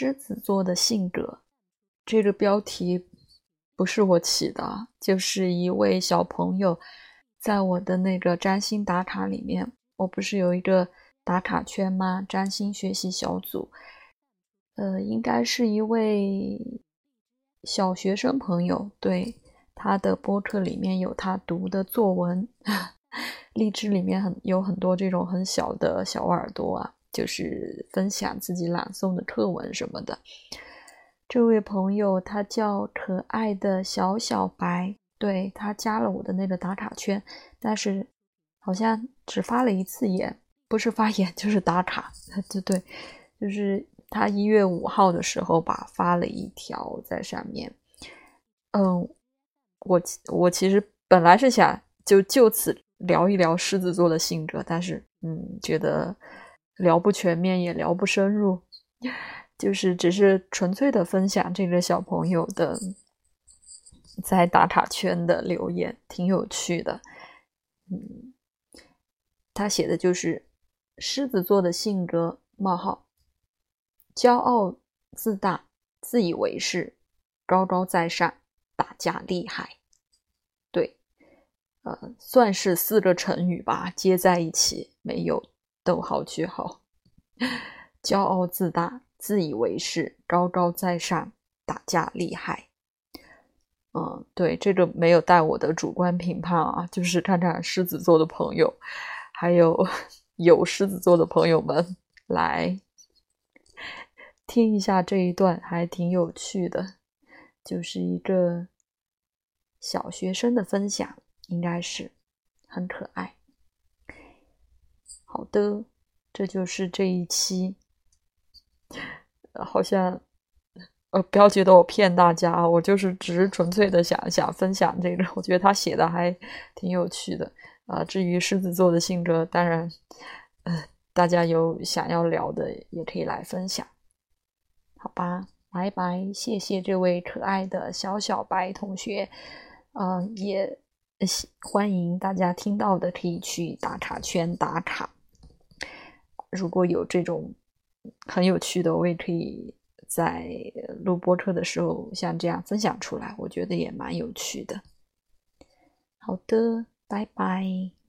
狮子座的性格，这个标题不是我起的，就是一位小朋友在我的那个占星打卡里面，我不是有一个打卡圈吗？占星学习小组，呃，应该是一位小学生朋友，对他的播客里面有他读的作文，励志里面很有很多这种很小的小耳朵啊。就是分享自己朗诵的课文什么的。这位朋友他叫可爱的小小白，对他加了我的那个打卡圈，但是好像只发了一次言，不是发言就是打卡。对对，就是他一月五号的时候吧，发了一条在上面。嗯，我我其实本来是想就就此聊一聊狮子座的性格，但是嗯，觉得。聊不全面，也聊不深入，就是只是纯粹的分享这个小朋友的在打卡圈的留言，挺有趣的。嗯，他写的就是狮子座的性格：冒号，骄傲自大，自以为是，高高在上，打架厉害。对，呃，算是四个成语吧，接在一起，没有。逗号句号，骄傲自大，自以为是，高高在上，打架厉害。嗯，对，这个没有带我的主观评判啊，就是看看狮子座的朋友，还有有狮子座的朋友们来听一下这一段，还挺有趣的，就是一个小学生的分享，应该是很可爱。好的，这就是这一期。好像，呃，不要觉得我骗大家啊，我就是只是纯粹的想想分享这个，我觉得他写的还挺有趣的啊。至于狮子座的性格，当然，呃，大家有想要聊的也可以来分享，好吧？拜拜，谢谢这位可爱的小小白同学，嗯，也欢迎大家听到的可以去打卡圈打卡。如果有这种很有趣的，我也可以在录播课的时候像这样分享出来，我觉得也蛮有趣的。好的，拜拜。